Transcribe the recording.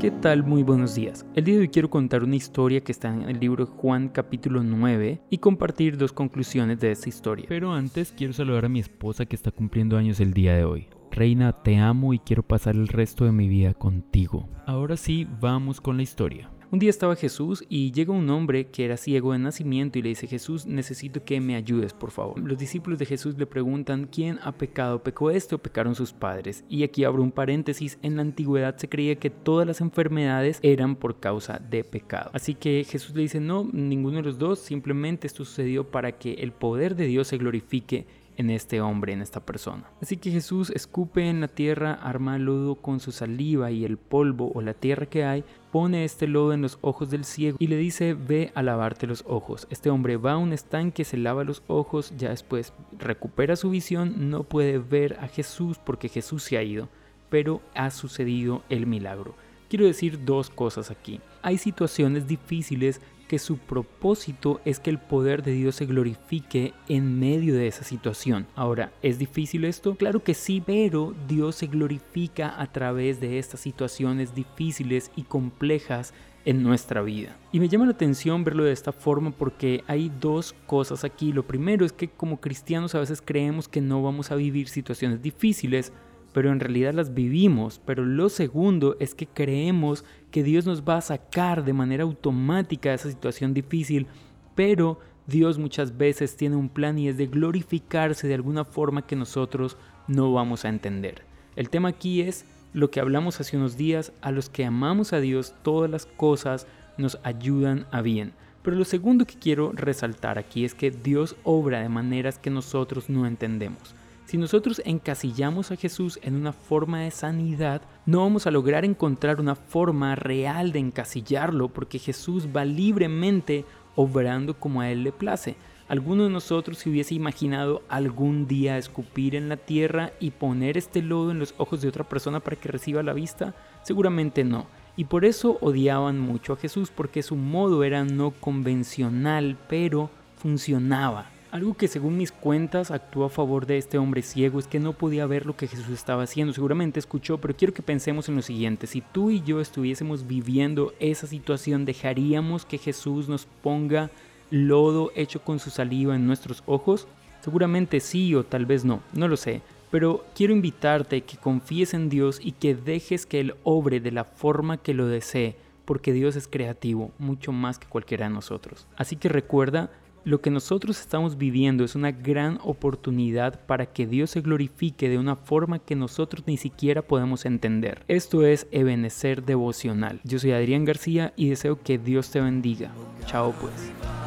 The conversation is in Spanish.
¿Qué tal? Muy buenos días. El día de hoy quiero contar una historia que está en el libro Juan capítulo 9 y compartir dos conclusiones de esta historia. Pero antes quiero saludar a mi esposa que está cumpliendo años el día de hoy. Reina, te amo y quiero pasar el resto de mi vida contigo. Ahora sí, vamos con la historia. Un día estaba Jesús y llega un hombre que era ciego de nacimiento y le dice, Jesús, necesito que me ayudes, por favor. Los discípulos de Jesús le preguntan, ¿quién ha pecado? ¿Pecó este o pecaron sus padres? Y aquí abro un paréntesis, en la antigüedad se creía que todas las enfermedades eran por causa de pecado. Así que Jesús le dice, no, ninguno de los dos, simplemente esto sucedió para que el poder de Dios se glorifique en este hombre, en esta persona. Así que Jesús escupe en la tierra, arma lodo con su saliva y el polvo o la tierra que hay, pone este lodo en los ojos del ciego y le dice, ve a lavarte los ojos. Este hombre va a un estanque, se lava los ojos, ya después recupera su visión, no puede ver a Jesús porque Jesús se ha ido, pero ha sucedido el milagro. Quiero decir dos cosas aquí. Hay situaciones difíciles que su propósito es que el poder de Dios se glorifique en medio de esa situación. Ahora, ¿es difícil esto? Claro que sí, pero Dios se glorifica a través de estas situaciones difíciles y complejas en nuestra vida. Y me llama la atención verlo de esta forma porque hay dos cosas aquí. Lo primero es que como cristianos a veces creemos que no vamos a vivir situaciones difíciles, pero en realidad las vivimos. Pero lo segundo es que creemos que Dios nos va a sacar de manera automática de esa situación difícil, pero Dios muchas veces tiene un plan y es de glorificarse de alguna forma que nosotros no vamos a entender. El tema aquí es lo que hablamos hace unos días, a los que amamos a Dios, todas las cosas nos ayudan a bien. Pero lo segundo que quiero resaltar aquí es que Dios obra de maneras que nosotros no entendemos. Si nosotros encasillamos a Jesús en una forma de sanidad, no vamos a lograr encontrar una forma real de encasillarlo porque Jesús va libremente obrando como a Él le place. ¿Alguno de nosotros se hubiese imaginado algún día escupir en la tierra y poner este lodo en los ojos de otra persona para que reciba la vista? Seguramente no. Y por eso odiaban mucho a Jesús porque su modo era no convencional, pero funcionaba. Algo que según mis cuentas actuó a favor de este hombre ciego es que no podía ver lo que Jesús estaba haciendo. Seguramente escuchó, pero quiero que pensemos en lo siguiente. Si tú y yo estuviésemos viviendo esa situación, ¿dejaríamos que Jesús nos ponga lodo hecho con su saliva en nuestros ojos? Seguramente sí o tal vez no, no lo sé. Pero quiero invitarte que confíes en Dios y que dejes que Él obre de la forma que lo desee, porque Dios es creativo, mucho más que cualquiera de nosotros. Así que recuerda lo que nosotros estamos viviendo es una gran oportunidad para que Dios se glorifique de una forma que nosotros ni siquiera podemos entender. Esto es Ebenecer Devocional. Yo soy Adrián García y deseo que Dios te bendiga. Chao pues.